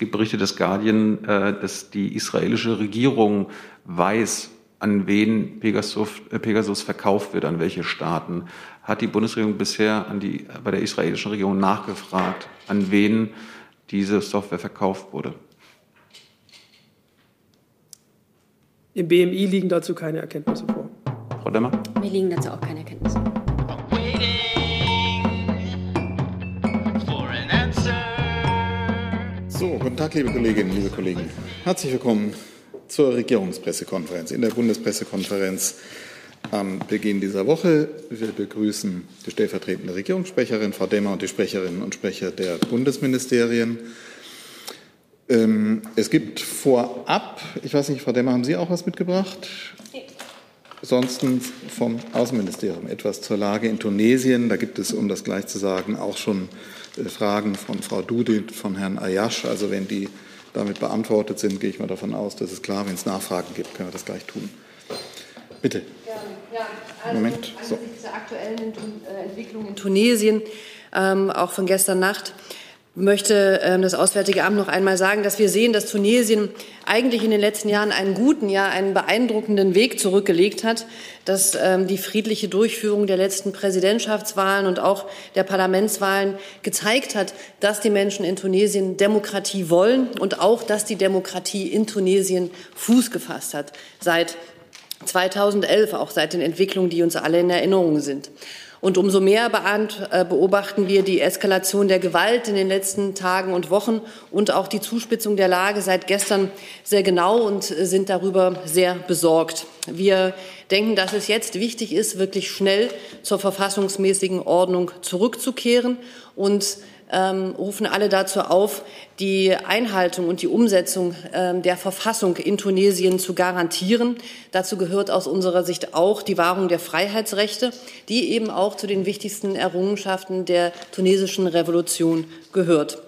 gibt Berichte des Guardian, äh, dass die israelische Regierung weiß, an wen Pegasus, äh, Pegasus verkauft wird, an welche Staaten. Hat die Bundesregierung bisher an die, bei der israelischen Regierung nachgefragt, an wen diese Software verkauft wurde? Im BMI liegen dazu keine Erkenntnisse vor. Frau Demmer? Mir liegen dazu auch keine Erkenntnisse. So, guten Tag, liebe Kolleginnen, liebe Kollegen. Herzlich willkommen zur Regierungspressekonferenz, in der Bundespressekonferenz am Beginn dieser Woche. Wir begrüßen die stellvertretende Regierungssprecherin, Frau Demmer, und die Sprecherinnen und Sprecher der Bundesministerien. Ähm, es gibt vorab, ich weiß nicht, Frau Demmer, haben Sie auch was mitgebracht? Nee. Ansonsten vom Außenministerium etwas zur Lage in Tunesien. Da gibt es, um das gleich zu sagen, auch schon Fragen von Frau Dudi, von Herrn Ayash. Also wenn die damit beantwortet sind, gehe ich mal davon aus, dass es klar, wenn es Nachfragen gibt, können wir das gleich tun. Bitte. Ja, also Moment. So. dieser aktuellen äh, Entwicklung in Tunesien, ähm, auch von gestern Nacht, möchte ähm, das Auswärtige Amt noch einmal sagen, dass wir sehen, dass Tunesien eigentlich in den letzten Jahren einen guten, ja einen beeindruckenden Weg zurückgelegt hat, dass ähm, die friedliche Durchführung der letzten Präsidentschaftswahlen und auch der Parlamentswahlen gezeigt hat, dass die Menschen in Tunesien Demokratie wollen und auch, dass die Demokratie in Tunesien Fuß gefasst hat seit 2011, auch seit den Entwicklungen, die uns alle in Erinnerung sind. Und umso mehr äh, beobachten wir die Eskalation der Gewalt in den letzten Tagen und Wochen und auch die Zuspitzung der Lage seit gestern sehr genau und sind darüber sehr besorgt. Wir denken, dass es jetzt wichtig ist, wirklich schnell zur verfassungsmäßigen Ordnung zurückzukehren und ähm, rufen alle dazu auf, die Einhaltung und die Umsetzung ähm, der Verfassung in Tunesien zu garantieren. Dazu gehört aus unserer Sicht auch die Wahrung der Freiheitsrechte, die eben auch zu den wichtigsten Errungenschaften der tunesischen Revolution gehört.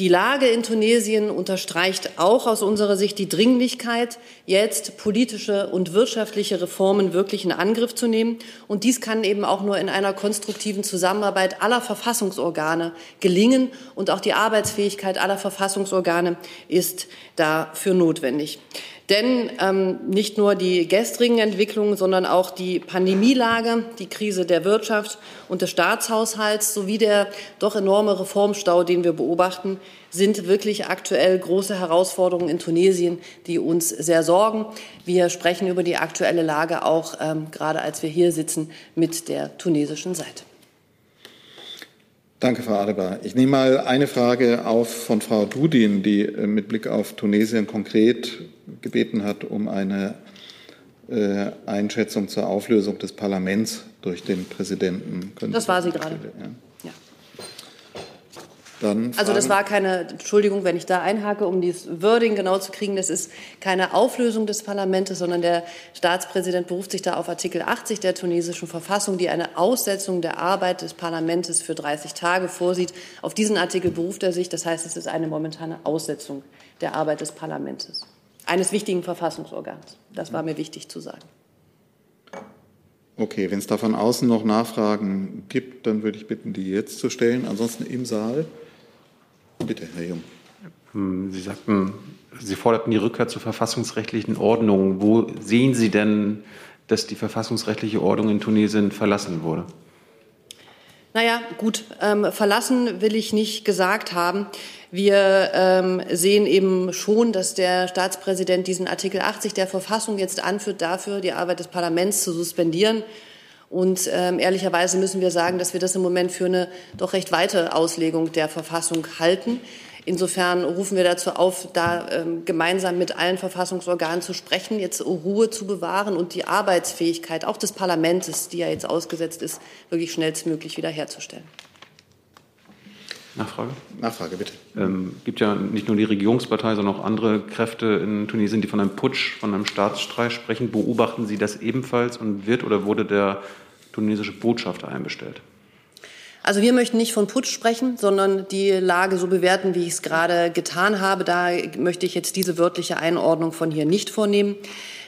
Die Lage in Tunesien unterstreicht auch aus unserer Sicht die Dringlichkeit, jetzt politische und wirtschaftliche Reformen wirklich in Angriff zu nehmen. Und dies kann eben auch nur in einer konstruktiven Zusammenarbeit aller Verfassungsorgane gelingen. Und auch die Arbeitsfähigkeit aller Verfassungsorgane ist dafür notwendig. Denn ähm, nicht nur die gestrigen Entwicklungen, sondern auch die Pandemielage, die Krise der Wirtschaft und des Staatshaushalts sowie der doch enorme Reformstau, den wir beobachten, sind wirklich aktuell große Herausforderungen in Tunesien, die uns sehr sorgen. Wir sprechen über die aktuelle Lage auch ähm, gerade als wir hier sitzen mit der tunesischen Seite. Danke, Frau Adebar. Ich nehme mal eine Frage auf von Frau Dudin, die äh, mit Blick auf Tunesien konkret gebeten hat um eine äh, Einschätzung zur Auflösung des Parlaments durch den Präsidenten. Können das war sie gerade. Ja. Dann also das war keine, Entschuldigung, wenn ich da einhake, um dieses Wording genau zu kriegen, das ist keine Auflösung des Parlaments, sondern der Staatspräsident beruft sich da auf Artikel 80 der tunesischen Verfassung, die eine Aussetzung der Arbeit des Parlaments für 30 Tage vorsieht. Auf diesen Artikel beruft er sich, das heißt, es ist eine momentane Aussetzung der Arbeit des Parlaments eines wichtigen Verfassungsorgans. Das war mir wichtig zu sagen. Okay, wenn es da von außen noch Nachfragen gibt, dann würde ich bitten, die jetzt zu stellen. Ansonsten im Saal. Bitte, Herr Jung. Hm, Sie sagten, Sie forderten die Rückkehr zur verfassungsrechtlichen Ordnung. Wo sehen Sie denn, dass die verfassungsrechtliche Ordnung in Tunesien verlassen wurde? Naja, gut, ähm, verlassen will ich nicht gesagt haben. Wir ähm, sehen eben schon, dass der Staatspräsident diesen Artikel 80 der Verfassung jetzt anführt, dafür die Arbeit des Parlaments zu suspendieren. Und ähm, ehrlicherweise müssen wir sagen, dass wir das im Moment für eine doch recht weite Auslegung der Verfassung halten. Insofern rufen wir dazu auf, da ähm, gemeinsam mit allen Verfassungsorganen zu sprechen, jetzt Ruhe zu bewahren und die Arbeitsfähigkeit auch des Parlaments, die ja jetzt ausgesetzt ist, wirklich schnellstmöglich wiederherzustellen. Nachfrage? Nachfrage, bitte. Es ähm, gibt ja nicht nur die Regierungspartei, sondern auch andere Kräfte in Tunesien, die von einem Putsch, von einem Staatsstreich sprechen. Beobachten Sie das ebenfalls und wird oder wurde der tunesische Botschafter einbestellt? Also wir möchten nicht von Putsch sprechen, sondern die Lage so bewerten, wie ich es gerade getan habe. Da möchte ich jetzt diese wörtliche Einordnung von hier nicht vornehmen.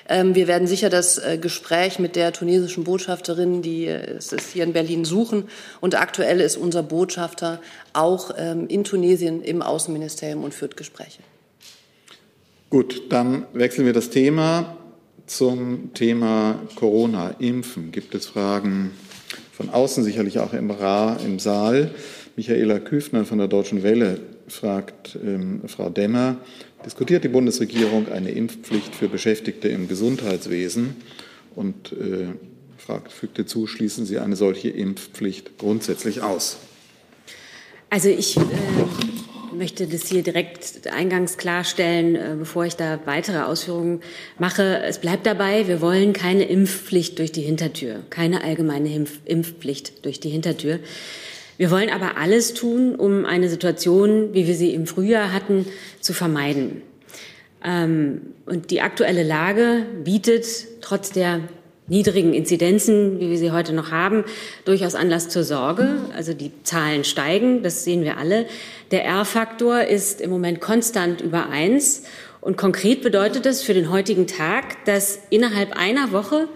Ähm, wir werden sicher das äh, Gespräch mit der tunesischen Botschafterin, die äh, es hier in Berlin suchen. Und aktuell ist unser Botschafter auch ähm, in Tunesien im Außenministerium und führt Gespräche. Gut, dann wechseln wir das Thema zum Thema Corona, Impfen. Gibt es Fragen von außen, sicherlich auch im, Ra, im Saal? Michaela Küfner von der Deutschen Welle fragt ähm, Frau Demmer, diskutiert die Bundesregierung eine Impfpflicht für Beschäftigte im Gesundheitswesen und äh, fragt, fügt hinzu, schließen Sie eine solche Impfpflicht grundsätzlich aus? Also ich äh, möchte das hier direkt eingangs klarstellen, äh, bevor ich da weitere Ausführungen mache. Es bleibt dabei, wir wollen keine Impfpflicht durch die Hintertür, keine allgemeine Impf Impfpflicht durch die Hintertür. Wir wollen aber alles tun, um eine Situation, wie wir sie im Frühjahr hatten, zu vermeiden. Ähm, und die aktuelle Lage bietet trotz der niedrigen Inzidenzen, wie wir sie heute noch haben, durchaus Anlass zur Sorge. Also die Zahlen steigen, das sehen wir alle. Der R-Faktor ist im Moment konstant über eins. Und konkret bedeutet das für den heutigen Tag, dass innerhalb einer Woche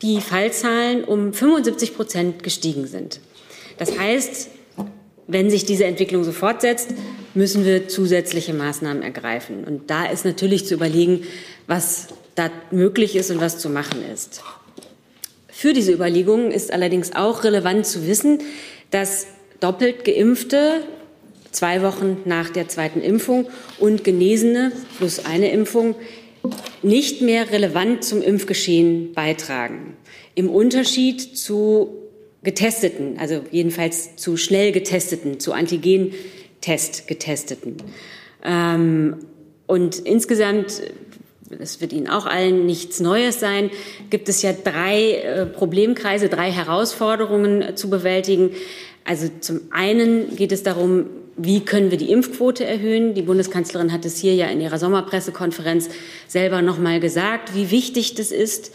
die Fallzahlen um 75 Prozent gestiegen sind. Das heißt, wenn sich diese Entwicklung so fortsetzt, müssen wir zusätzliche Maßnahmen ergreifen. Und da ist natürlich zu überlegen, was da möglich ist und was zu machen ist. Für diese Überlegungen ist allerdings auch relevant zu wissen, dass doppelt geimpfte zwei Wochen nach der zweiten Impfung und Genesene plus eine Impfung nicht mehr relevant zum Impfgeschehen beitragen. Im Unterschied zu Getesteten, also jedenfalls zu schnell Getesteten, zu Antigen-Test Getesteten. Ähm, und insgesamt, das wird Ihnen auch allen nichts Neues sein, gibt es ja drei äh, Problemkreise, drei Herausforderungen zu bewältigen. Also zum einen geht es darum, wie können wir die Impfquote erhöhen? Die Bundeskanzlerin hat es hier ja in ihrer Sommerpressekonferenz selber noch mal gesagt, wie wichtig das ist.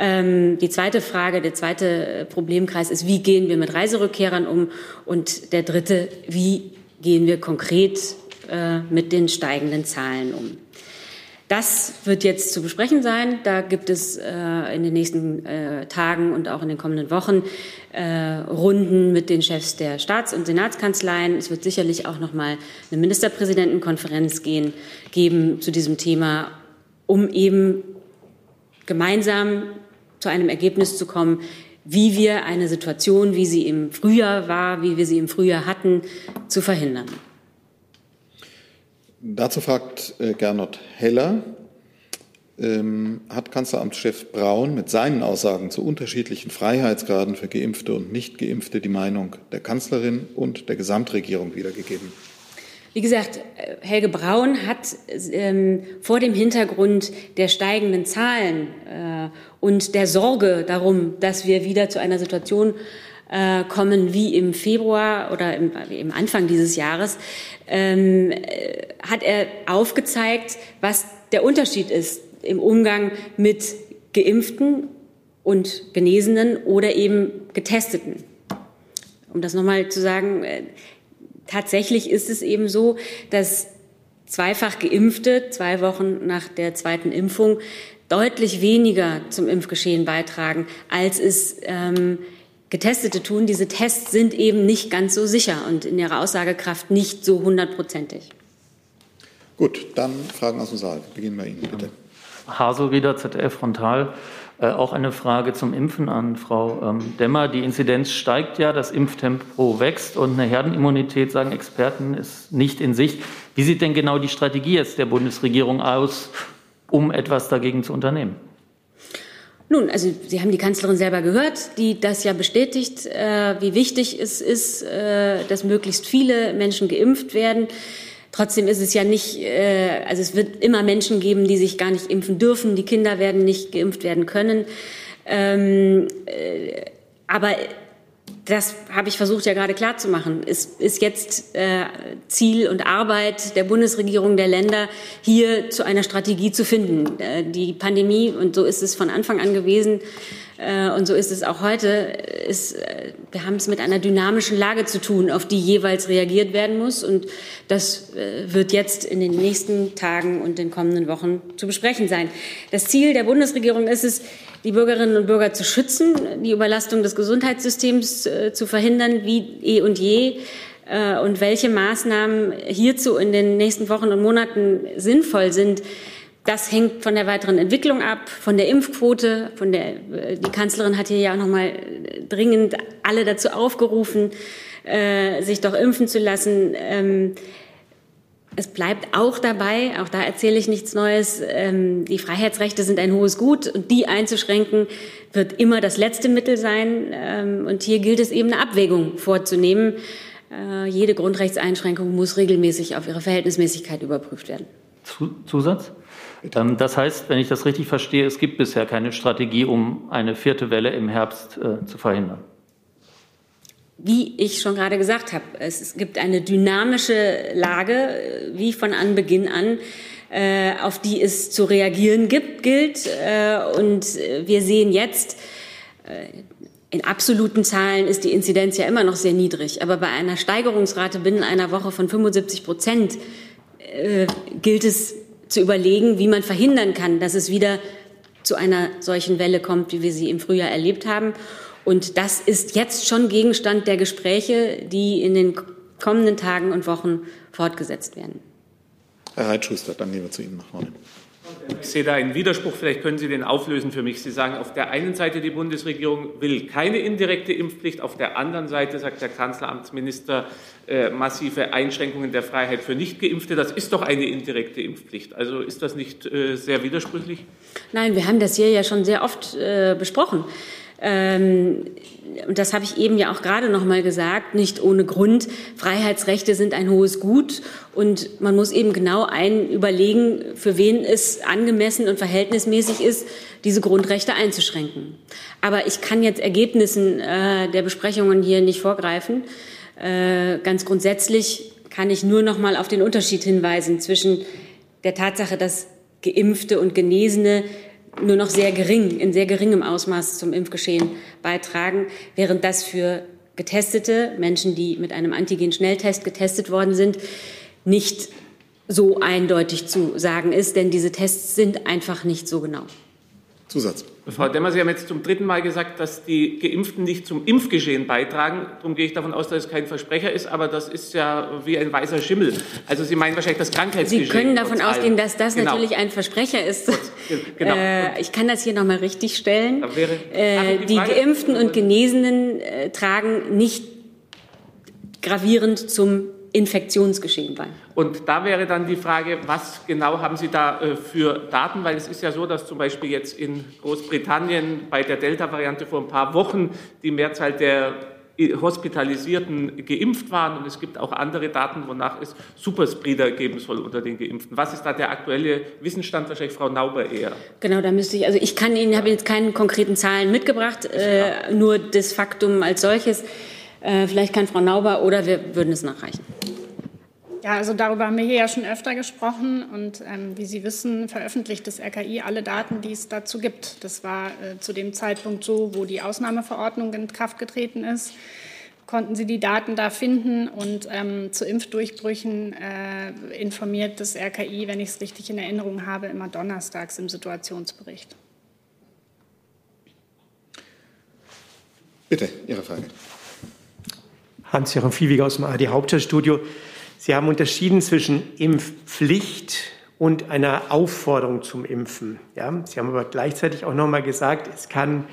Ähm, die zweite Frage, der zweite Problemkreis ist, wie gehen wir mit Reiserückkehrern um? Und der dritte, wie gehen wir konkret äh, mit den steigenden Zahlen um? Das wird jetzt zu besprechen sein. Da gibt es äh, in den nächsten äh, Tagen und auch in den kommenden Wochen äh, Runden mit den Chefs der Staats- und Senatskanzleien. Es wird sicherlich auch noch mal eine Ministerpräsidentenkonferenz gehen, geben zu diesem Thema, um eben gemeinsam zu einem Ergebnis zu kommen, wie wir eine Situation, wie sie im Frühjahr war, wie wir sie im Frühjahr hatten, zu verhindern. Dazu fragt äh, Gernot Heller, ähm, hat Kanzleramtschef Braun mit seinen Aussagen zu unterschiedlichen Freiheitsgraden für Geimpfte und Nicht-Geimpfte die Meinung der Kanzlerin und der Gesamtregierung wiedergegeben? Wie gesagt, Helge Braun hat ähm, vor dem Hintergrund der steigenden Zahlen äh, und der Sorge darum, dass wir wieder zu einer Situation äh, kommen wie im Februar oder im, im Anfang dieses Jahres, ähm, äh, hat er aufgezeigt, was der Unterschied ist im Umgang mit Geimpften und Genesenen oder eben Getesteten. Um das nochmal zu sagen, äh, tatsächlich ist es eben so, dass zweifach Geimpfte zwei Wochen nach der zweiten Impfung deutlich weniger zum Impfgeschehen beitragen, als es ähm, Getestete tun. Diese Tests sind eben nicht ganz so sicher und in ihrer Aussagekraft nicht so hundertprozentig. Gut, dann Fragen aus dem Saal. Beginnen wir Ihnen, bitte. Haselrieder, ZDF Frontal. Äh, auch eine Frage zum Impfen an Frau ähm, Demmer. Die Inzidenz steigt ja, das Impftempo wächst und eine Herdenimmunität, sagen Experten, ist nicht in Sicht. Wie sieht denn genau die Strategie jetzt der Bundesregierung aus, um etwas dagegen zu unternehmen? Nun, also Sie haben die Kanzlerin selber gehört, die das ja bestätigt, äh, wie wichtig es ist, äh, dass möglichst viele Menschen geimpft werden. Trotzdem ist es ja nicht, äh, also es wird immer Menschen geben, die sich gar nicht impfen dürfen. Die Kinder werden nicht geimpft werden können. Ähm, äh, aber das habe ich versucht ja gerade klarzumachen. Es ist jetzt äh, Ziel und Arbeit der Bundesregierung der Länder, hier zu einer Strategie zu finden. Äh, die Pandemie, und so ist es von Anfang an gewesen, und so ist es auch heute. Ist, äh, wir haben es mit einer dynamischen Lage zu tun, auf die jeweils reagiert werden muss. Und das äh, wird jetzt in den nächsten Tagen und den kommenden Wochen zu besprechen sein. Das Ziel der Bundesregierung ist es, die Bürgerinnen und Bürger zu schützen, die Überlastung des Gesundheitssystems zu verhindern, wie eh und je und welche Maßnahmen hierzu in den nächsten Wochen und Monaten sinnvoll sind, das hängt von der weiteren Entwicklung ab, von der Impfquote. Von der, die Kanzlerin hat hier ja auch noch mal dringend alle dazu aufgerufen, äh, sich doch impfen zu lassen. Ähm, es bleibt auch dabei, auch da erzähle ich nichts Neues, ähm, die Freiheitsrechte sind ein hohes Gut und die einzuschränken wird immer das letzte Mittel sein. Ähm, und hier gilt es eben eine Abwägung vorzunehmen. Äh, jede Grundrechtseinschränkung muss regelmäßig auf ihre Verhältnismäßigkeit überprüft werden. Zusatz? Ähm, das heißt, wenn ich das richtig verstehe, es gibt bisher keine Strategie, um eine vierte Welle im Herbst äh, zu verhindern. Wie ich schon gerade gesagt habe, es gibt eine dynamische Lage, äh, wie von Anbeginn an, äh, auf die es zu reagieren gibt, gilt. Äh, und wir sehen jetzt, äh, in absoluten Zahlen ist die Inzidenz ja immer noch sehr niedrig, aber bei einer Steigerungsrate binnen einer Woche von 75 Prozent äh, gilt es zu überlegen, wie man verhindern kann, dass es wieder zu einer solchen Welle kommt, wie wir sie im Frühjahr erlebt haben. Und das ist jetzt schon Gegenstand der Gespräche, die in den kommenden Tagen und Wochen fortgesetzt werden. Herr Reitschuster, dann gehen wir zu Ihnen nach vorne. Ich sehe da einen Widerspruch, vielleicht können Sie den auflösen für mich. Sie sagen, auf der einen Seite, die Bundesregierung will keine indirekte Impfpflicht, auf der anderen Seite sagt der Kanzleramtsminister äh, massive Einschränkungen der Freiheit für Nichtgeimpfte. Das ist doch eine indirekte Impfpflicht. Also ist das nicht äh, sehr widersprüchlich? Nein, wir haben das hier ja schon sehr oft äh, besprochen. Ähm, und das habe ich eben ja auch gerade noch mal gesagt, nicht ohne Grund. Freiheitsrechte sind ein hohes Gut und man muss eben genau ein überlegen, für wen es angemessen und verhältnismäßig ist, diese Grundrechte einzuschränken. Aber ich kann jetzt Ergebnissen äh, der Besprechungen hier nicht vorgreifen. Äh, ganz grundsätzlich kann ich nur noch mal auf den Unterschied hinweisen zwischen der Tatsache, dass Geimpfte und Genesene nur noch sehr gering, in sehr geringem Ausmaß zum Impfgeschehen beitragen, während das für Getestete, Menschen, die mit einem Antigen-Schnelltest getestet worden sind, nicht so eindeutig zu sagen ist, denn diese Tests sind einfach nicht so genau. Zusatz. Frau Demmer, Sie haben jetzt zum dritten Mal gesagt, dass die Geimpften nicht zum Impfgeschehen beitragen. Darum gehe ich davon aus, dass es kein Versprecher ist, aber das ist ja wie ein weißer Schimmel. Also Sie meinen wahrscheinlich das Krankheitsgeschehen. Sie können davon ausgehen, dass das genau. natürlich ein Versprecher ist. Genau. Äh, ich kann das hier nochmal richtig stellen. Wäre, äh, die, die Geimpften und Genesenen äh, tragen nicht gravierend zum Infektionsgeschehen bei. Und da wäre dann die Frage, was genau haben Sie da äh, für Daten? Weil es ist ja so, dass zum Beispiel jetzt in Großbritannien bei der Delta-Variante vor ein paar Wochen die Mehrzahl der Hospitalisierten geimpft waren und es gibt auch andere Daten, wonach es Superspreader geben soll unter den Geimpften. Was ist da der aktuelle Wissensstand? Wahrscheinlich Frau Nauber eher. Genau, da müsste ich, also ich kann Ihnen, habe jetzt keine konkreten Zahlen mitgebracht, äh, nur das Faktum als solches. Äh, vielleicht kann Frau Nauber oder wir würden es nachreichen. Ja, also darüber haben wir hier ja schon öfter gesprochen und ähm, wie Sie wissen, veröffentlicht das RKI alle Daten, die es dazu gibt. Das war äh, zu dem Zeitpunkt so, wo die Ausnahmeverordnung in Kraft getreten ist. Konnten Sie die Daten da finden und ähm, zu Impfdurchbrüchen äh, informiert das RKI, wenn ich es richtig in Erinnerung habe, immer donnerstags im Situationsbericht. Bitte, Ihre Frage. Hans-Joachim Viehweger aus dem AD Hauptstadtstudio. Sie haben unterschieden zwischen Impfpflicht und einer Aufforderung zum Impfen. Ja, Sie haben aber gleichzeitig auch noch mal gesagt, es kann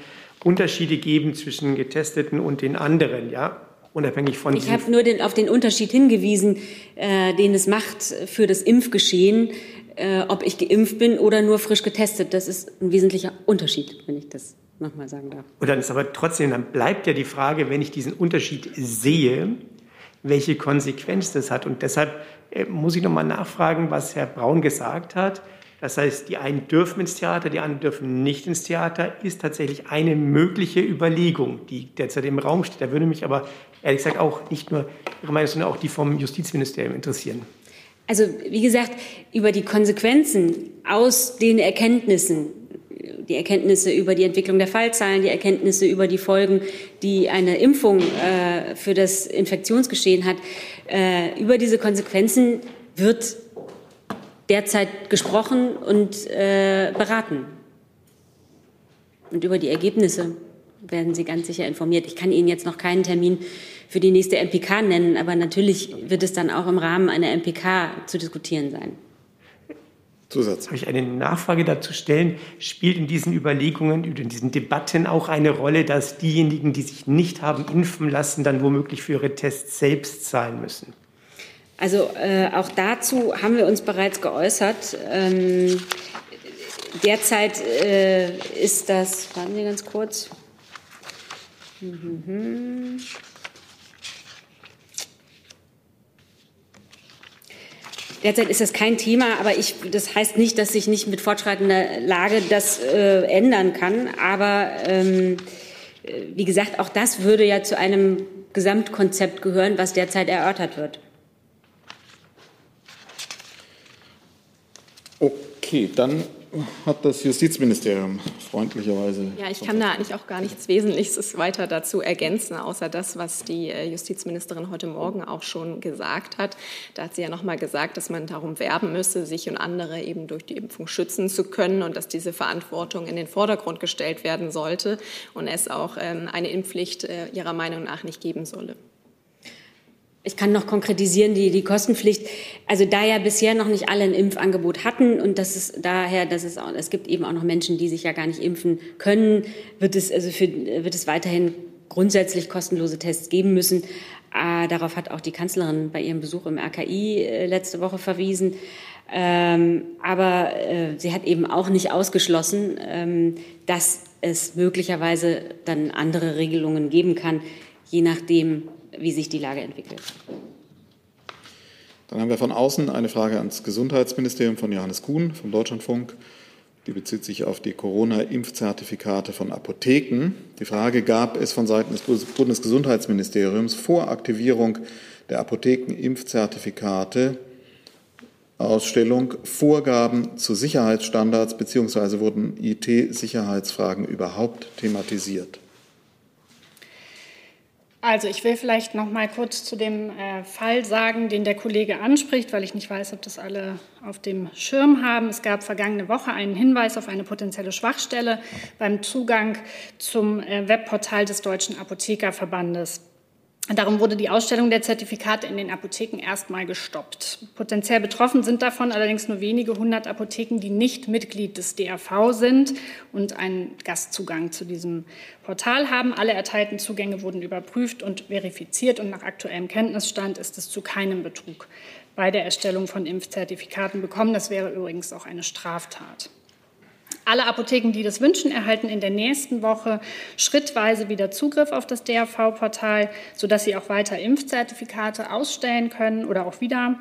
Unterschiede geben zwischen Getesteten und den anderen. Ja, unabhängig von. Ich habe nur den, auf den Unterschied hingewiesen, äh, den es macht für das Impfgeschehen, äh, ob ich geimpft bin oder nur frisch getestet. Das ist ein wesentlicher Unterschied, wenn ich das nochmal sagen darf. Und dann ist aber trotzdem, dann bleibt ja die Frage, wenn ich diesen Unterschied sehe, welche Konsequenz das hat. Und deshalb äh, muss ich nochmal nachfragen, was Herr Braun gesagt hat. Das heißt, die einen dürfen ins Theater, die anderen dürfen nicht ins Theater, ist tatsächlich eine mögliche Überlegung, die derzeit im Raum steht. Da würde mich aber ehrlich gesagt auch nicht nur Ihre Meinung, sondern auch die vom Justizministerium interessieren. Also wie gesagt, über die Konsequenzen aus den Erkenntnissen die Erkenntnisse über die Entwicklung der Fallzahlen, die Erkenntnisse über die Folgen, die eine Impfung äh, für das Infektionsgeschehen hat. Äh, über diese Konsequenzen wird derzeit gesprochen und äh, beraten. Und über die Ergebnisse werden Sie ganz sicher informiert. Ich kann Ihnen jetzt noch keinen Termin für die nächste MPK nennen, aber natürlich wird es dann auch im Rahmen einer MPK zu diskutieren sein. Zusatz. Habe ich eine Nachfrage dazu stellen? Spielt in diesen Überlegungen, in diesen Debatten auch eine Rolle, dass diejenigen, die sich nicht haben impfen lassen, dann womöglich für ihre Tests selbst zahlen müssen? Also äh, auch dazu haben wir uns bereits geäußert. Ähm, derzeit äh, ist das, warten Sie ganz kurz. Mhm. Derzeit ist das kein Thema, aber ich, das heißt nicht, dass sich nicht mit fortschreitender Lage das äh, ändern kann. Aber ähm, wie gesagt, auch das würde ja zu einem Gesamtkonzept gehören, was derzeit erörtert wird. Okay, dann hat das Justizministerium freundlicherweise. Ja, ich kann da eigentlich auch gar nichts Wesentliches weiter dazu ergänzen, außer das, was die äh, Justizministerin heute Morgen auch schon gesagt hat. Da hat sie ja noch mal gesagt, dass man darum werben müsse, sich und andere eben durch die Impfung schützen zu können und dass diese Verantwortung in den Vordergrund gestellt werden sollte und es auch ähm, eine Impfpflicht äh, ihrer Meinung nach nicht geben solle. Ich kann noch konkretisieren, die, die Kostenpflicht. Also da ja bisher noch nicht alle ein Impfangebot hatten und das ist daher, dass es auch, es gibt eben auch noch Menschen, die sich ja gar nicht impfen können, wird es, also für, wird es weiterhin grundsätzlich kostenlose Tests geben müssen. Äh, darauf hat auch die Kanzlerin bei ihrem Besuch im RKI äh, letzte Woche verwiesen. Ähm, aber äh, sie hat eben auch nicht ausgeschlossen, ähm, dass es möglicherweise dann andere Regelungen geben kann, je nachdem, wie sich die Lage entwickelt. Dann haben wir von außen eine Frage ans Gesundheitsministerium von Johannes Kuhn vom Deutschlandfunk. Die bezieht sich auf die Corona-Impfzertifikate von Apotheken. Die Frage gab es von Seiten des Bundesgesundheitsministeriums vor Aktivierung der Apotheken-Impfzertifikate Ausstellung Vorgaben zu Sicherheitsstandards bzw. wurden IT-Sicherheitsfragen überhaupt thematisiert? Also ich will vielleicht noch mal kurz zu dem äh, Fall sagen, den der Kollege anspricht, weil ich nicht weiß, ob das alle auf dem Schirm haben. Es gab vergangene Woche einen Hinweis auf eine potenzielle Schwachstelle beim Zugang zum äh, Webportal des Deutschen Apothekerverbandes. Darum wurde die Ausstellung der Zertifikate in den Apotheken erstmal gestoppt. Potenziell betroffen sind davon allerdings nur wenige hundert Apotheken, die nicht Mitglied des DRV sind und einen Gastzugang zu diesem Portal haben. Alle erteilten Zugänge wurden überprüft und verifiziert und nach aktuellem Kenntnisstand ist es zu keinem Betrug bei der Erstellung von Impfzertifikaten gekommen. Das wäre übrigens auch eine Straftat. Alle Apotheken, die das wünschen, erhalten in der nächsten Woche schrittweise wieder Zugriff auf das DRV-Portal, sodass sie auch weiter Impfzertifikate ausstellen können oder auch wieder.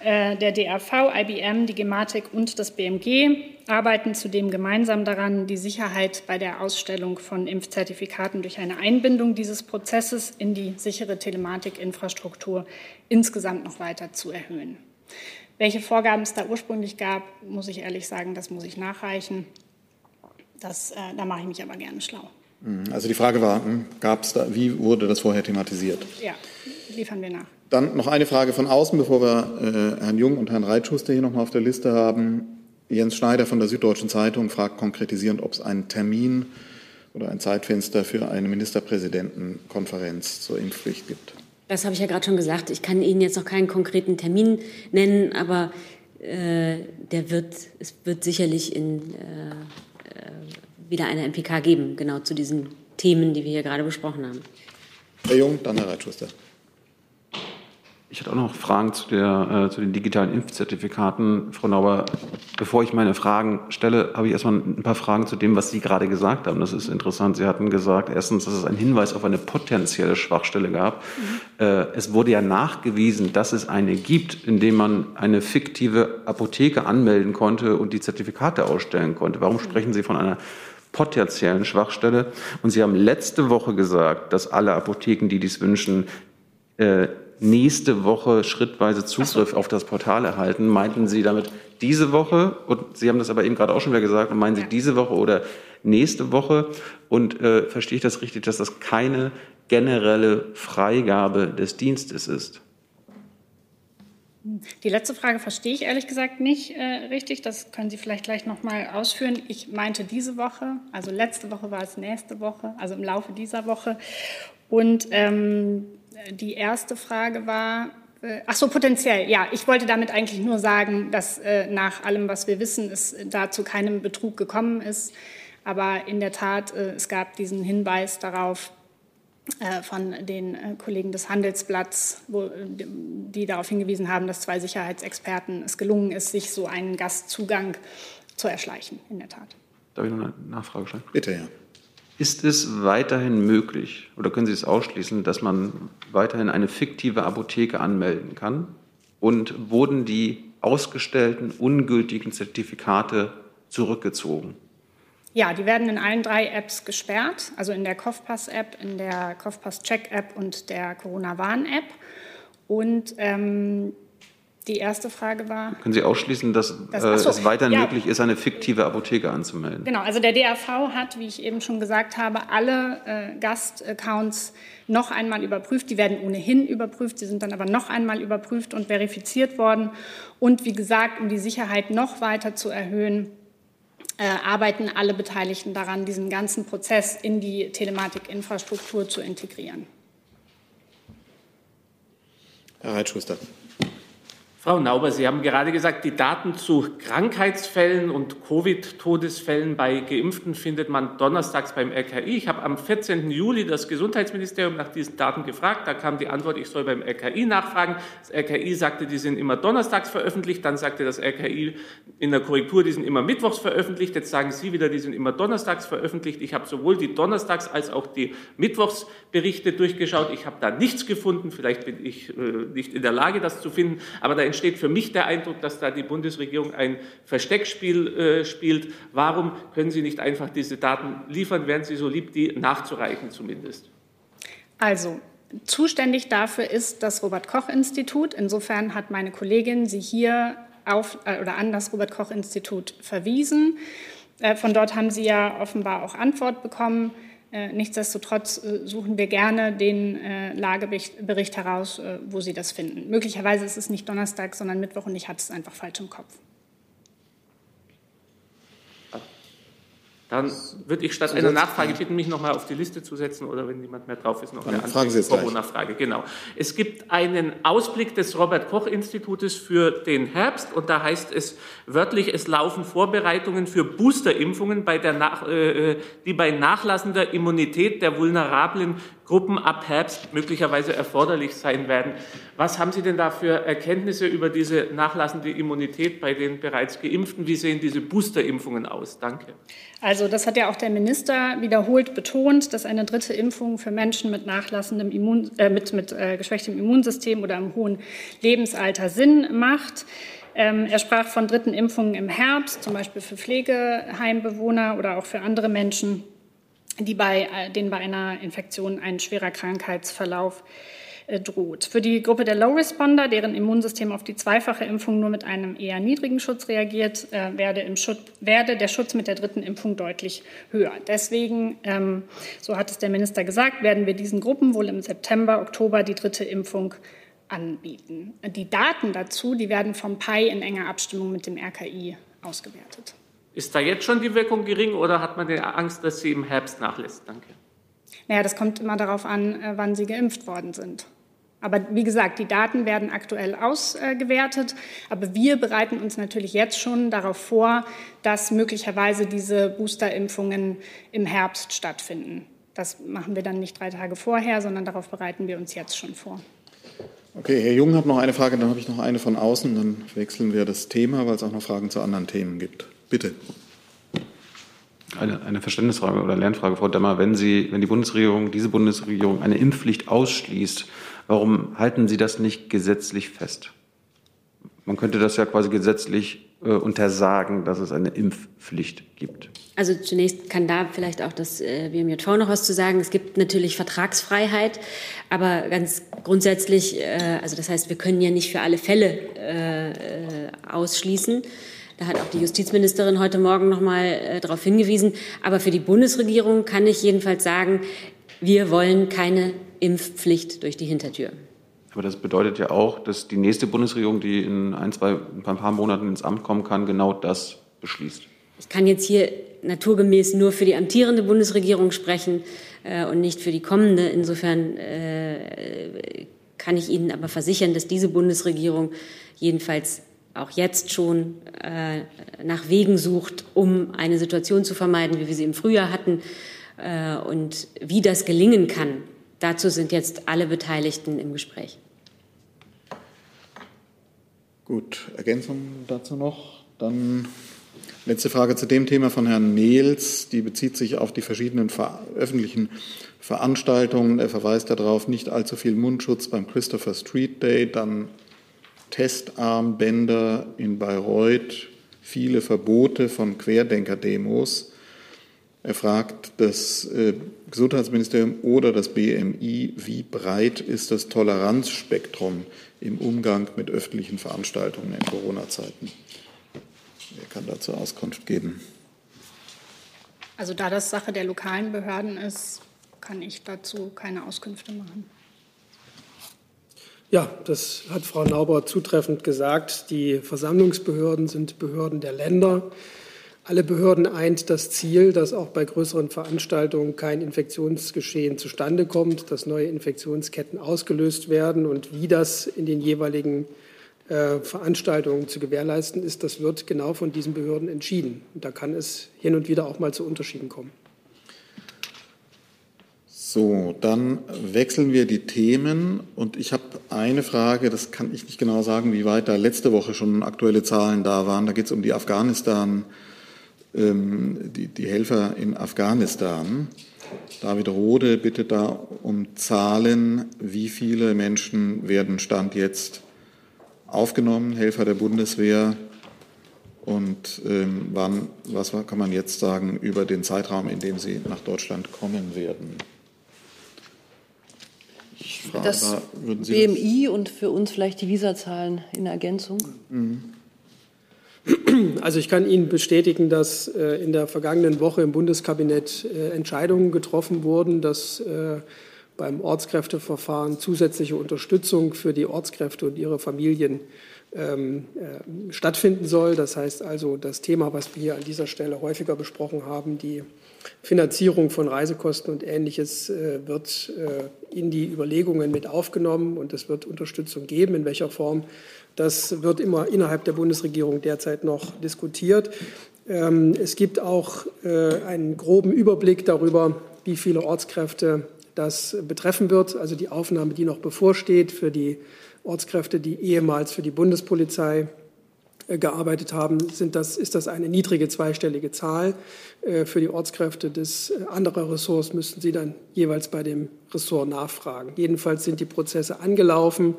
Äh, der DRV, IBM, die Gematik und das BMG arbeiten zudem gemeinsam daran, die Sicherheit bei der Ausstellung von Impfzertifikaten durch eine Einbindung dieses Prozesses in die sichere Telematikinfrastruktur insgesamt noch weiter zu erhöhen. Welche Vorgaben es da ursprünglich gab, muss ich ehrlich sagen, das muss ich nachreichen. Das, äh, da mache ich mich aber gerne schlau. Mhm. Also die Frage war, hm, gab es da, wie wurde das vorher thematisiert? Ja, liefern wir nach. Dann noch eine Frage von außen, bevor wir äh, Herrn Jung und Herrn Reitschuster hier nochmal auf der Liste haben. Jens Schneider von der Süddeutschen Zeitung fragt konkretisierend, ob es einen Termin oder ein Zeitfenster für eine Ministerpräsidentenkonferenz zur Impfpflicht gibt. Das habe ich ja gerade schon gesagt. Ich kann Ihnen jetzt noch keinen konkreten Termin nennen, aber äh, der wird, es wird sicherlich in, äh, äh wieder eine MPK geben, genau zu diesen Themen, die wir hier gerade besprochen haben. Herr Jung, dann Herr Reitschuster. Ich hatte auch noch Fragen zu, der, äh, zu den digitalen Impfzertifikaten. Frau Nauber, bevor ich meine Fragen stelle, habe ich erstmal ein paar Fragen zu dem, was Sie gerade gesagt haben. Das ist interessant. Sie hatten gesagt, erstens, dass es einen Hinweis auf eine potenzielle Schwachstelle gab. Mhm. Äh, es wurde ja nachgewiesen, dass es eine gibt, indem man eine fiktive Apotheke anmelden konnte und die Zertifikate ausstellen konnte. Warum mhm. sprechen Sie von einer potenziellen Schwachstelle? Und Sie haben letzte Woche gesagt, dass alle Apotheken, die dies wünschen, äh, nächste Woche schrittweise Zugriff so. auf das Portal erhalten. Meinten Sie damit diese Woche? Und Sie haben das aber eben gerade auch schon wieder gesagt. Und meinen Sie diese Woche oder nächste Woche? Und äh, verstehe ich das richtig, dass das keine generelle Freigabe des Dienstes ist? Die letzte Frage verstehe ich ehrlich gesagt nicht äh, richtig. Das können Sie vielleicht gleich noch mal ausführen. Ich meinte diese Woche, also letzte Woche war es nächste Woche, also im Laufe dieser Woche. Und ähm, die erste Frage war, äh, ach so, potenziell, ja. Ich wollte damit eigentlich nur sagen, dass äh, nach allem, was wir wissen, es da zu keinem Betrug gekommen ist. Aber in der Tat, äh, es gab diesen Hinweis darauf, äh, von den äh, Kollegen des Handelsblatts, wo, die darauf hingewiesen haben, dass zwei Sicherheitsexperten es gelungen ist, sich so einen Gastzugang zu erschleichen, in der Tat. Darf ich noch eine Nachfrage stellen? Bitte, ja. Ist es weiterhin möglich oder können Sie es ausschließen, dass man weiterhin eine fiktive Apotheke anmelden kann? Und wurden die ausgestellten ungültigen Zertifikate zurückgezogen? Ja, die werden in allen drei Apps gesperrt, also in der Kopfpass-App, in der Kopfpass-Check-App und der Corona-Warn-App. Und ähm, die erste Frage war. Können Sie ausschließen, dass das, äh, so, es weiterhin ja. möglich ist, eine fiktive Apotheke anzumelden? Genau, also der DRV hat, wie ich eben schon gesagt habe, alle äh, Gastaccounts noch einmal überprüft. Die werden ohnehin überprüft, sie sind dann aber noch einmal überprüft und verifiziert worden. Und wie gesagt, um die Sicherheit noch weiter zu erhöhen, äh, arbeiten alle Beteiligten daran, diesen ganzen Prozess in die Telematikinfrastruktur zu integrieren. Herr Reitschuster. Frau Nauber, Sie haben gerade gesagt, die Daten zu Krankheitsfällen und Covid-Todesfällen bei Geimpften findet man donnerstags beim RKI. Ich habe am 14. Juli das Gesundheitsministerium nach diesen Daten gefragt. Da kam die Antwort, ich soll beim RKI nachfragen. Das RKI sagte, die sind immer donnerstags veröffentlicht. Dann sagte das RKI in der Korrektur, die sind immer mittwochs veröffentlicht. Jetzt sagen Sie wieder, die sind immer donnerstags veröffentlicht. Ich habe sowohl die donnerstags als auch die Mittwochsberichte durchgeschaut. Ich habe da nichts gefunden. Vielleicht bin ich äh, nicht in der Lage, das zu finden. Aber da entsteht für mich der Eindruck, dass da die Bundesregierung ein Versteckspiel äh, spielt. Warum können Sie nicht einfach diese Daten liefern? Wären Sie so lieb, die nachzureichen zumindest? Also, zuständig dafür ist das Robert-Koch-Institut. Insofern hat meine Kollegin Sie hier auf äh, oder an das Robert-Koch-Institut verwiesen. Äh, von dort haben Sie ja offenbar auch Antwort bekommen. Äh, nichtsdestotrotz äh, suchen wir gerne den äh, Lagebericht heraus, wo Sie das finden. Möglicherweise ist es nicht Donnerstag, sondern Mittwoch und ich hatte es einfach falsch im Kopf. Dann würde ich statt einer Nachfrage bitten, mich noch mal auf die Liste zu setzen oder wenn niemand mehr drauf ist, noch eine Corona-Frage. Genau. Es gibt einen Ausblick des Robert-Koch-Institutes für den Herbst und da heißt es wörtlich, es laufen Vorbereitungen für Boosterimpfungen, bei der Nach äh, die bei nachlassender Immunität der vulnerablen Gruppen ab Herbst möglicherweise erforderlich sein werden. Was haben Sie denn da für Erkenntnisse über diese nachlassende Immunität bei den bereits Geimpften? Wie sehen diese Boosterimpfungen aus? Danke. Also das hat ja auch der Minister wiederholt betont, dass eine dritte Impfung für Menschen mit nachlassendem Immun, äh, mit, mit äh, geschwächtem Immunsystem oder im hohen Lebensalter Sinn macht. Ähm, er sprach von dritten Impfungen im Herbst, zum Beispiel für Pflegeheimbewohner oder auch für andere Menschen die bei, äh, denen bei einer Infektion ein schwerer Krankheitsverlauf äh, droht. Für die Gruppe der Low Responder, deren Immunsystem auf die zweifache Impfung nur mit einem eher niedrigen Schutz reagiert, äh, werde, Schutz, werde, der Schutz mit der dritten Impfung deutlich höher. Deswegen, ähm, so hat es der Minister gesagt, werden wir diesen Gruppen wohl im September, Oktober die dritte Impfung anbieten. Die Daten dazu, die werden vom PAI in enger Abstimmung mit dem RKI ausgewertet. Ist da jetzt schon die Wirkung gering oder hat man die Angst, dass sie im Herbst nachlässt? Danke. Naja, das kommt immer darauf an, äh, wann sie geimpft worden sind. Aber wie gesagt, die Daten werden aktuell ausgewertet. Aber wir bereiten uns natürlich jetzt schon darauf vor, dass möglicherweise diese Boosterimpfungen im Herbst stattfinden. Das machen wir dann nicht drei Tage vorher, sondern darauf bereiten wir uns jetzt schon vor. Okay, Herr Jung hat noch eine Frage, dann habe ich noch eine von außen. Dann wechseln wir das Thema, weil es auch noch Fragen zu anderen Themen gibt. Bitte. Eine, eine Verständnisfrage oder Lernfrage, Frau Demmer. Wenn, Sie, wenn die Bundesregierung, diese Bundesregierung eine Impfpflicht ausschließt, warum halten Sie das nicht gesetzlich fest? Man könnte das ja quasi gesetzlich äh, untersagen, dass es eine Impfpflicht gibt? Also zunächst kann da vielleicht auch das äh, BMJV noch was zu sagen. Es gibt natürlich Vertragsfreiheit, aber ganz grundsätzlich, äh, also das heißt, wir können ja nicht für alle Fälle äh, äh ausschließen. Da hat auch die Justizministerin heute Morgen noch mal äh, darauf hingewiesen. Aber für die Bundesregierung kann ich jedenfalls sagen, wir wollen keine Impfpflicht durch die Hintertür. Aber das bedeutet ja auch, dass die nächste Bundesregierung, die in ein, zwei, ein paar Monaten ins Amt kommen kann, genau das beschließt. Ich kann jetzt hier naturgemäß nur für die amtierende Bundesregierung sprechen äh, und nicht für die kommende. Insofern äh, kann ich Ihnen aber versichern, dass diese Bundesregierung jedenfalls auch jetzt schon äh, nach Wegen sucht, um eine Situation zu vermeiden, wie wir sie im Frühjahr hatten. Äh, und wie das gelingen kann, dazu sind jetzt alle Beteiligten im Gespräch. Gut, Ergänzungen dazu noch? Dann letzte Frage zu dem Thema von Herrn Nehls. Die bezieht sich auf die verschiedenen öffentlichen Veranstaltungen. Er verweist darauf, nicht allzu viel Mundschutz beim Christopher Street Day, dann Testarmbänder in Bayreuth, viele Verbote von Querdenker-Demos. Er fragt das äh, Gesundheitsministerium oder das BMI, wie breit ist das Toleranzspektrum im Umgang mit öffentlichen Veranstaltungen in Corona-Zeiten? Wer kann dazu Auskunft geben? Also da das Sache der lokalen Behörden ist, kann ich dazu keine Auskünfte machen. Ja, das hat Frau Nauber zutreffend gesagt. Die Versammlungsbehörden sind Behörden der Länder. Alle Behörden eint das Ziel, dass auch bei größeren Veranstaltungen kein Infektionsgeschehen zustande kommt, dass neue Infektionsketten ausgelöst werden und wie das in den jeweiligen äh, Veranstaltungen zu gewährleisten ist, das wird genau von diesen Behörden entschieden. Und da kann es hin und wieder auch mal zu Unterschieden kommen. So, dann wechseln wir die Themen und ich habe eine Frage, das kann ich nicht genau sagen, wie weit da letzte Woche schon aktuelle Zahlen da waren. Da geht es um die Afghanistan, ähm, die, die Helfer in Afghanistan. David Rode bittet da um Zahlen, wie viele Menschen werden Stand jetzt aufgenommen, Helfer der Bundeswehr, und ähm, wann, was kann man jetzt sagen über den Zeitraum, in dem sie nach Deutschland kommen werden? Frage das war, BMI das? und für uns vielleicht die Visazahlen in Ergänzung. Mhm. Also ich kann Ihnen bestätigen, dass äh, in der vergangenen Woche im Bundeskabinett äh, Entscheidungen getroffen wurden, dass äh, beim Ortskräfteverfahren zusätzliche Unterstützung für die Ortskräfte und ihre Familien ähm, äh, stattfinden soll. Das heißt also, das Thema, was wir hier an dieser Stelle häufiger besprochen haben, die Finanzierung von Reisekosten und Ähnliches äh, wird äh, in die Überlegungen mit aufgenommen und es wird Unterstützung geben. In welcher Form, das wird immer innerhalb der Bundesregierung derzeit noch diskutiert. Ähm, es gibt auch äh, einen groben Überblick darüber, wie viele Ortskräfte das betreffen wird, also die Aufnahme, die noch bevorsteht für die Ortskräfte, die ehemals für die Bundespolizei äh, gearbeitet haben, sind das, ist das eine niedrige zweistellige Zahl. Äh, für die Ortskräfte des äh, anderen Ressorts müssten Sie dann jeweils bei dem Ressort nachfragen. Jedenfalls sind die Prozesse angelaufen,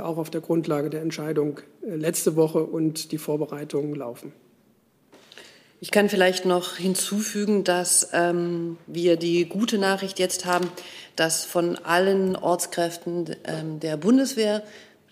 auch auf der Grundlage der Entscheidung letzte Woche und die Vorbereitungen laufen. Ich kann vielleicht noch hinzufügen, dass ähm, wir die gute Nachricht jetzt haben, dass von allen Ortskräften ähm, der Bundeswehr,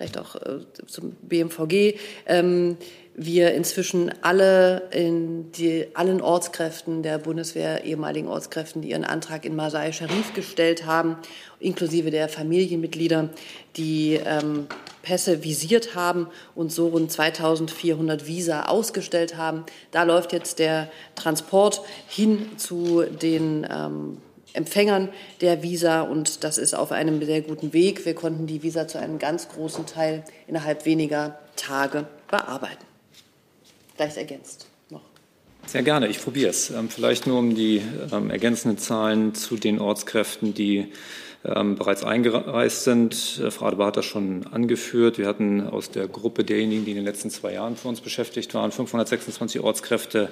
vielleicht auch äh, zum BMVG, ähm, wir inzwischen alle in die, allen Ortskräften der Bundeswehr, ehemaligen Ortskräften, die ihren Antrag in Masai Sharif gestellt haben, inklusive der Familienmitglieder, die ähm, Pässe visiert haben und so rund 2400 Visa ausgestellt haben. Da läuft jetzt der Transport hin zu den ähm, Empfängern der Visa und das ist auf einem sehr guten Weg. Wir konnten die Visa zu einem ganz großen Teil innerhalb weniger Tage bearbeiten. Gleich ergänzt noch. Sehr gerne, ich probiere es. Ähm, vielleicht nur um die ähm, ergänzenden Zahlen zu den Ortskräften, die ähm, bereits eingereist sind. Äh, Frau Adebar hat das schon angeführt. Wir hatten aus der Gruppe derjenigen, die in den letzten zwei Jahren für uns beschäftigt waren, 526 Ortskräfte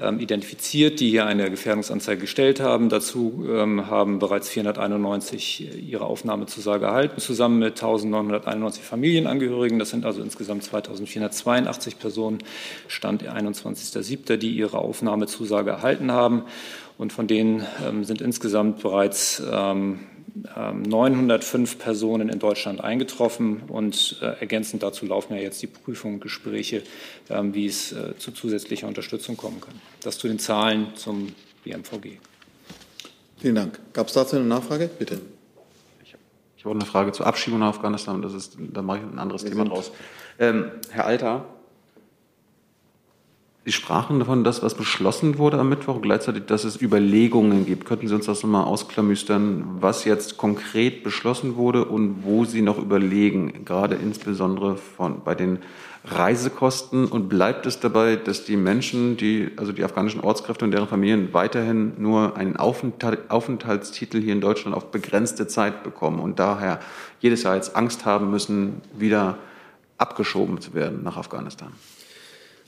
ähm, identifiziert, die hier eine Gefährdungsanzeige gestellt haben. Dazu ähm, haben bereits 491 ihre Aufnahmezusage erhalten, zusammen mit 1991 Familienangehörigen. Das sind also insgesamt 2482 Personen, Stand 21.07., die ihre Aufnahmezusage erhalten haben. Und von denen ähm, sind insgesamt bereits 905 ähm, Personen in Deutschland eingetroffen und äh, ergänzend dazu laufen ja jetzt die Prüfungen und Gespräche, ähm, wie es äh, zu zusätzlicher Unterstützung kommen kann. Das zu den Zahlen zum BMVG. Vielen Dank. Gab es dazu eine Nachfrage? Bitte. Ich habe eine Frage zur Abschiebung nach Afghanistan. Das ist, da mache ich ein anderes Wir Thema draus. Ähm, Herr Alter, Sie sprachen davon, dass was beschlossen wurde am Mittwoch, gleichzeitig, dass es Überlegungen gibt. Könnten Sie uns das nochmal ausklamüstern, was jetzt konkret beschlossen wurde und wo Sie noch überlegen, gerade insbesondere von, bei den Reisekosten? Und bleibt es dabei, dass die Menschen, die, also die afghanischen Ortskräfte und deren Familien weiterhin nur einen Aufenthalt, Aufenthaltstitel hier in Deutschland auf begrenzte Zeit bekommen und daher jedes Jahr jetzt Angst haben müssen, wieder abgeschoben zu werden nach Afghanistan?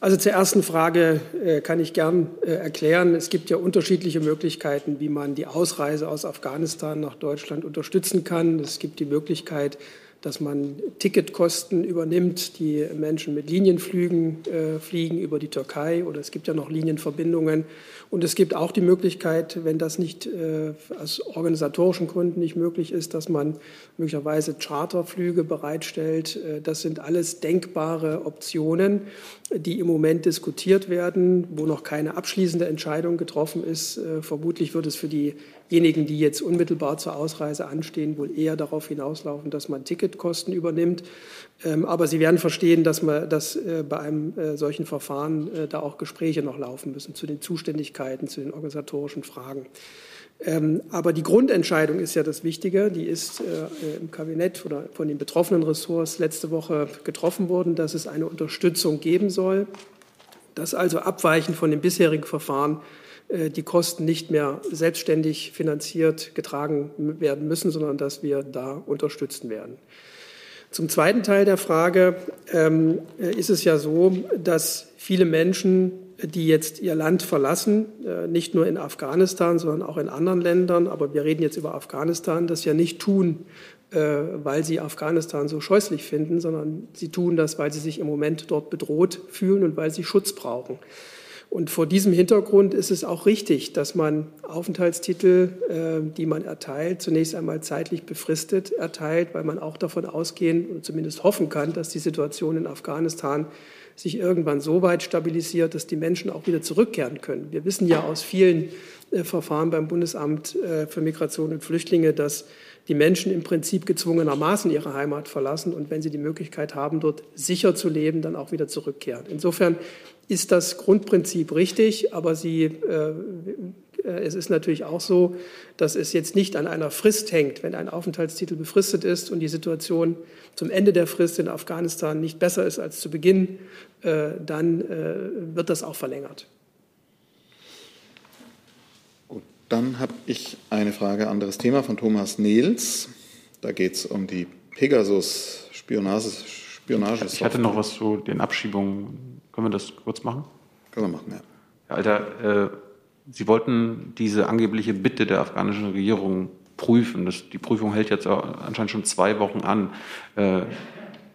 Also zur ersten Frage äh, kann ich gern äh, erklären. Es gibt ja unterschiedliche Möglichkeiten, wie man die Ausreise aus Afghanistan nach Deutschland unterstützen kann. Es gibt die Möglichkeit, dass man Ticketkosten übernimmt, die Menschen mit Linienflügen äh, fliegen über die Türkei oder es gibt ja noch Linienverbindungen und es gibt auch die Möglichkeit, wenn das nicht äh, aus organisatorischen Gründen nicht möglich ist, dass man möglicherweise Charterflüge bereitstellt. Äh, das sind alles denkbare Optionen, die im Moment diskutiert werden, wo noch keine abschließende Entscheidung getroffen ist. Äh, vermutlich wird es für diejenigen, die jetzt unmittelbar zur Ausreise anstehen, wohl eher darauf hinauslaufen, dass man Ticketkosten übernimmt. Ähm, aber Sie werden verstehen, dass, man, dass äh, bei einem äh, solchen Verfahren äh, da auch Gespräche noch laufen müssen zu den Zuständigkeiten, zu den organisatorischen Fragen. Ähm, aber die Grundentscheidung ist ja das Wichtige. Die ist im Kabinett oder von den betroffenen Ressorts letzte Woche getroffen worden, dass es eine Unterstützung geben soll, dass also abweichend von dem bisherigen Verfahren die Kosten nicht mehr selbstständig finanziert getragen werden müssen, sondern dass wir da unterstützen werden. Zum zweiten Teil der Frage ähm, ist es ja so, dass viele Menschen, die jetzt ihr Land verlassen, äh, nicht nur in Afghanistan, sondern auch in anderen Ländern, aber wir reden jetzt über Afghanistan, das ja nicht tun, äh, weil sie Afghanistan so scheußlich finden, sondern sie tun das, weil sie sich im Moment dort bedroht fühlen und weil sie Schutz brauchen. Und vor diesem Hintergrund ist es auch richtig, dass man Aufenthaltstitel, äh, die man erteilt, zunächst einmal zeitlich befristet erteilt, weil man auch davon ausgehen und zumindest hoffen kann, dass die Situation in Afghanistan sich irgendwann so weit stabilisiert, dass die Menschen auch wieder zurückkehren können. Wir wissen ja aus vielen Verfahren beim Bundesamt äh, für Migration und Flüchtlinge, dass die Menschen im Prinzip gezwungenermaßen ihre Heimat verlassen und wenn sie die Möglichkeit haben, dort sicher zu leben, dann auch wieder zurückkehren. Insofern ist das Grundprinzip richtig, aber sie, äh, äh, es ist natürlich auch so, dass es jetzt nicht an einer Frist hängt. Wenn ein Aufenthaltstitel befristet ist und die Situation zum Ende der Frist in Afghanistan nicht besser ist als zu Beginn, äh, dann äh, wird das auch verlängert. Gut, dann habe ich eine Frage, anderes Thema von Thomas Nehls. Da geht es um die Pegasus-Spionage. Spionage ich hatte noch was zu den Abschiebungen können wir das kurz machen? Können wir machen, ja. Herr Alter, äh, Sie wollten diese angebliche Bitte der afghanischen Regierung prüfen. Das, die Prüfung hält jetzt anscheinend schon zwei Wochen an. Äh,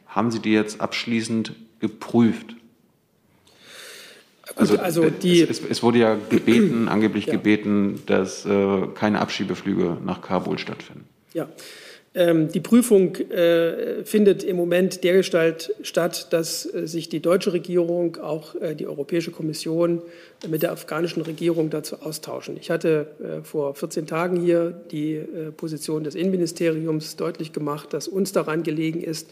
haben Sie die jetzt abschließend geprüft? Also, also die, es, es, es, wurde ja gebeten, angeblich ja. gebeten, dass äh, keine Abschiebeflüge nach Kabul stattfinden. Ja, ähm, die Prüfung äh, findet im Moment dergestalt statt, dass äh, sich die deutsche Regierung, auch äh, die Europäische Kommission mit der afghanischen Regierung dazu austauschen. Ich hatte vor 14 Tagen hier die Position des Innenministeriums deutlich gemacht, dass uns daran gelegen ist,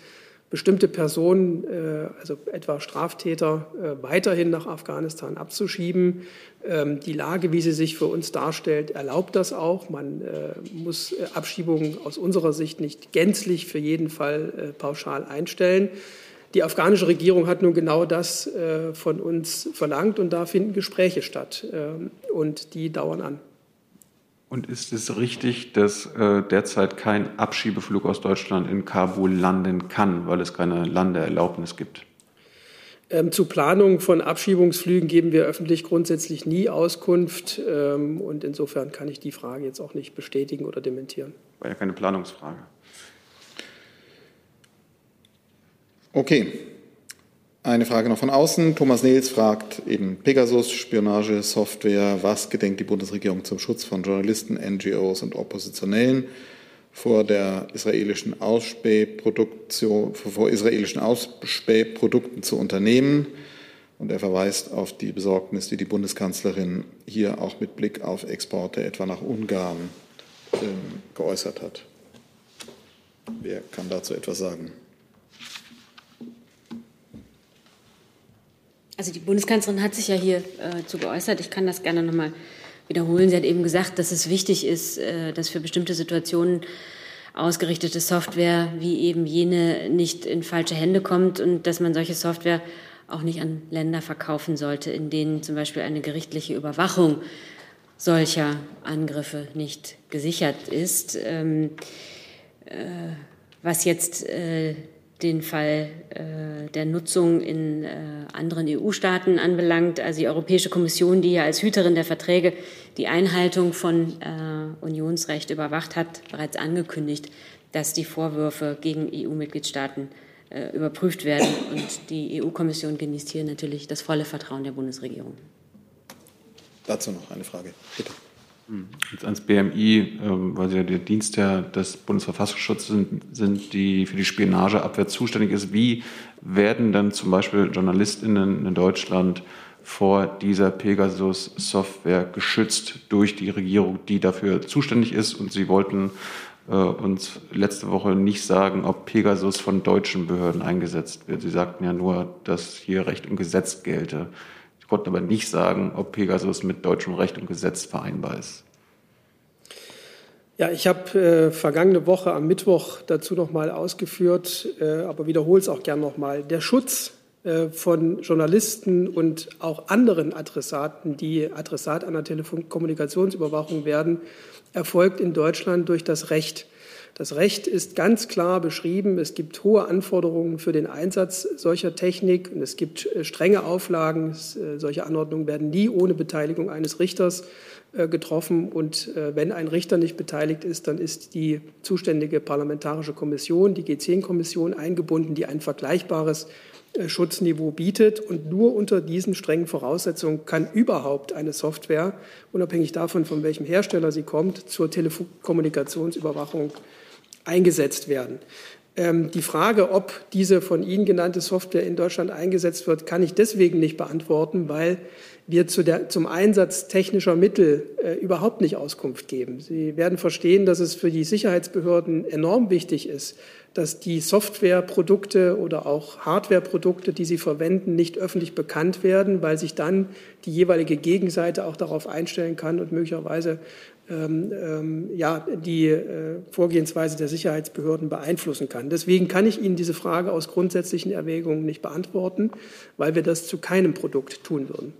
bestimmte Personen, äh, also etwa Straftäter, äh, weiterhin nach Afghanistan abzuschieben. Ähm, die Lage, wie sie sich für uns darstellt, erlaubt das auch. Man äh, muss Abschiebungen aus unserer Sicht nicht gänzlich für jeden Fall pauschal einstellen. Die afghanische Regierung hat nun genau das von uns verlangt und da finden Gespräche statt. Ähm, und die dauern an. Und ist es richtig, dass äh, derzeit kein Abschiebeflug aus Deutschland in Kabul landen kann, weil es keine Landeerlaubnis gibt? Ähm, zu Planung von Abschiebungsflügen geben wir öffentlich grundsätzlich nie Auskunft. Ähm, und insofern kann ich die Frage jetzt auch nicht bestätigen oder dementieren. War ja keine Planungsfrage. Okay. Eine Frage noch von außen. Thomas Nils fragt eben Pegasus, Spionagesoftware. Was gedenkt die Bundesregierung zum Schutz von Journalisten, NGOs und Oppositionellen vor der israelischen Ausspähproduktion, vor israelischen Ausspähprodukten zu unternehmen? Und er verweist auf die Besorgnis, die die Bundeskanzlerin hier auch mit Blick auf Exporte etwa nach Ungarn äh, geäußert hat. Wer kann dazu etwas sagen? Also die Bundeskanzlerin hat sich ja hier äh, zu geäußert. Ich kann das gerne noch mal wiederholen. Sie hat eben gesagt, dass es wichtig ist, äh, dass für bestimmte Situationen ausgerichtete Software wie eben jene nicht in falsche Hände kommt und dass man solche Software auch nicht an Länder verkaufen sollte, in denen zum Beispiel eine gerichtliche Überwachung solcher Angriffe nicht gesichert ist. Ähm, äh, was jetzt äh, den Fall äh, der Nutzung in äh, anderen EU-Staaten anbelangt. Also die Europäische Kommission, die ja als Hüterin der Verträge die Einhaltung von äh, Unionsrecht überwacht hat, bereits angekündigt, dass die Vorwürfe gegen EU-Mitgliedstaaten äh, überprüft werden. Und die EU-Kommission genießt hier natürlich das volle Vertrauen der Bundesregierung. Dazu noch eine Frage, bitte. Jetzt ans BMI, ähm, weil Sie ja der Dienstherr des Bundesverfassungsschutzes sind, sind, die für die Spionageabwehr zuständig ist. Wie werden dann zum Beispiel JournalistInnen in Deutschland vor dieser Pegasus-Software geschützt durch die Regierung, die dafür zuständig ist? Und Sie wollten äh, uns letzte Woche nicht sagen, ob Pegasus von deutschen Behörden eingesetzt wird. Sie sagten ja nur, dass hier Recht und Gesetz gelte. Konnten aber nicht sagen, ob Pegasus mit deutschem Recht und Gesetz vereinbar ist. Ja, ich habe äh, vergangene Woche am Mittwoch dazu noch mal ausgeführt, äh, aber wiederhole es auch gern noch mal. Der Schutz äh, von Journalisten und auch anderen Adressaten, die Adressat einer Telekommunikationsüberwachung werden, erfolgt in Deutschland durch das Recht. Das Recht ist ganz klar beschrieben. Es gibt hohe Anforderungen für den Einsatz solcher Technik und es gibt äh, strenge Auflagen. Äh, solche Anordnungen werden nie ohne Beteiligung eines Richters äh, getroffen. Und wenn ein Richter nicht beteiligt ist, dann ist die zuständige parlamentarische Kommission, die G10-Kommission, eingebunden, die ein vergleichbares Schutzniveau bietet. Und nur unter diesen strengen Voraussetzungen kann überhaupt eine Software, unabhängig davon, von welchem Hersteller sie kommt, zur Telekommunikationsüberwachung eingesetzt werden. Ähm, die Frage, ob diese von Ihnen genannte Software in Deutschland eingesetzt wird, kann ich deswegen nicht beantworten, weil wir zu der, zum Einsatz technischer Mittel äh, überhaupt nicht Auskunft geben. Sie werden verstehen, dass es für die Sicherheitsbehörden enorm wichtig ist, dass die Softwareprodukte oder auch Hardwareprodukte, die sie verwenden, nicht öffentlich bekannt werden, weil sich dann die jeweilige Gegenseite auch darauf einstellen kann und möglicherweise ähm, ähm, ja, die äh, Vorgehensweise der Sicherheitsbehörden beeinflussen kann. Deswegen kann ich Ihnen diese Frage aus grundsätzlichen Erwägungen nicht beantworten, weil wir das zu keinem Produkt tun würden.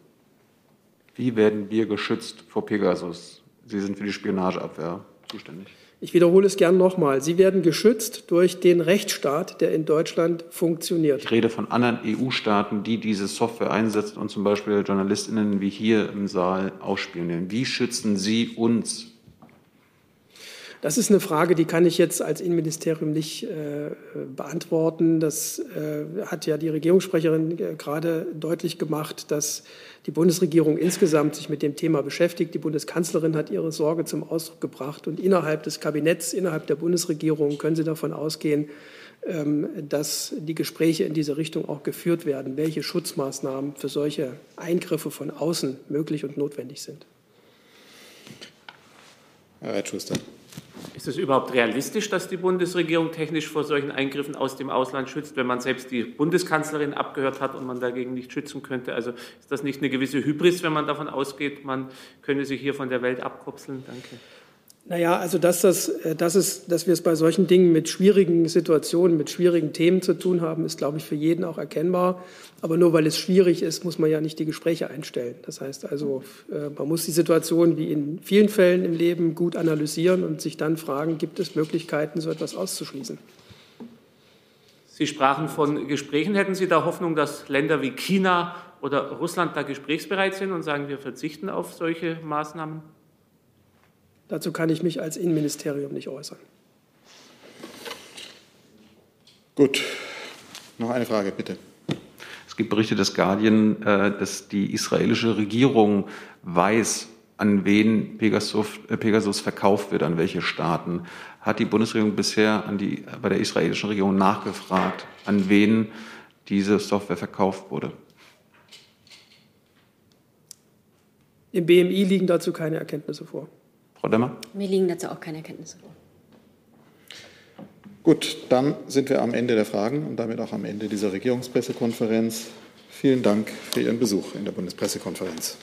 Wie werden wir geschützt vor Pegasus? Sie sind für die Spionageabwehr zuständig. Ich wiederhole es gern nochmal. Sie werden geschützt durch den Rechtsstaat, der in Deutschland funktioniert. Ich rede von anderen EU-Staaten, die diese Software einsetzen und zum Beispiel JournalistInnen wie hier im Saal ausspionieren. Wie schützen Sie uns das ist eine Frage, die kann ich jetzt als Innenministerium nicht äh, beantworten. Das äh, hat ja die Regierungssprecherin äh, gerade deutlich gemacht, dass die Bundesregierung insgesamt sich mit dem Thema beschäftigt. Die Bundeskanzlerin hat ihre Sorge zum Ausdruck gebracht. Und innerhalb des Kabinetts, innerhalb der Bundesregierung können Sie davon ausgehen, ähm, dass die Gespräche in diese Richtung auch geführt werden, welche Schutzmaßnahmen für solche Eingriffe von außen möglich und notwendig sind. Herr Schuster. Ist es überhaupt realistisch, dass die Bundesregierung technisch vor solchen Eingriffen aus dem Ausland schützt, wenn man selbst die Bundeskanzlerin abgehört hat und man dagegen nicht schützen könnte? Also ist das nicht eine gewisse Hybris, wenn man davon ausgeht, man könne sich hier von der Welt abkopseln? Danke. Naja, also dass, das, äh, dass, es, dass wir es bei solchen Dingen mit schwierigen Situationen, mit schwierigen Themen zu tun haben, ist, glaube ich, für jeden auch erkennbar. Aber nur weil es schwierig ist, muss man ja nicht die Gespräche einstellen. Das heißt also, äh, man muss die Situation wie in vielen Fällen im Leben gut analysieren und sich dann fragen, gibt es Möglichkeiten, so etwas auszuschließen. Sie sprachen von Gesprächen. Hätten Sie da Hoffnung, dass Länder wie China oder Russland da gesprächsbereit sind und sagen, wir verzichten auf solche Maßnahmen? Dazu kann ich mich als Innenministerium nicht äußern. Gut. Noch eine Frage, bitte. Es gibt Berichte des Guardian, äh, dass die israelische Regierung weiß, an wen Pegasus, äh, Pegasus verkauft wird, an welche Staaten. Hat die Bundesregierung bisher an die, bei der israelischen Regierung nachgefragt, an wen diese Software verkauft wurde? Im BMI liegen dazu keine Erkenntnisse vor. Frau Demmer? Mir liegen dazu auch keine Erkenntnisse vor. Gut, dann sind wir am Ende der Fragen und damit auch am Ende dieser Regierungspressekonferenz. Vielen Dank für Ihren Besuch in der Bundespressekonferenz.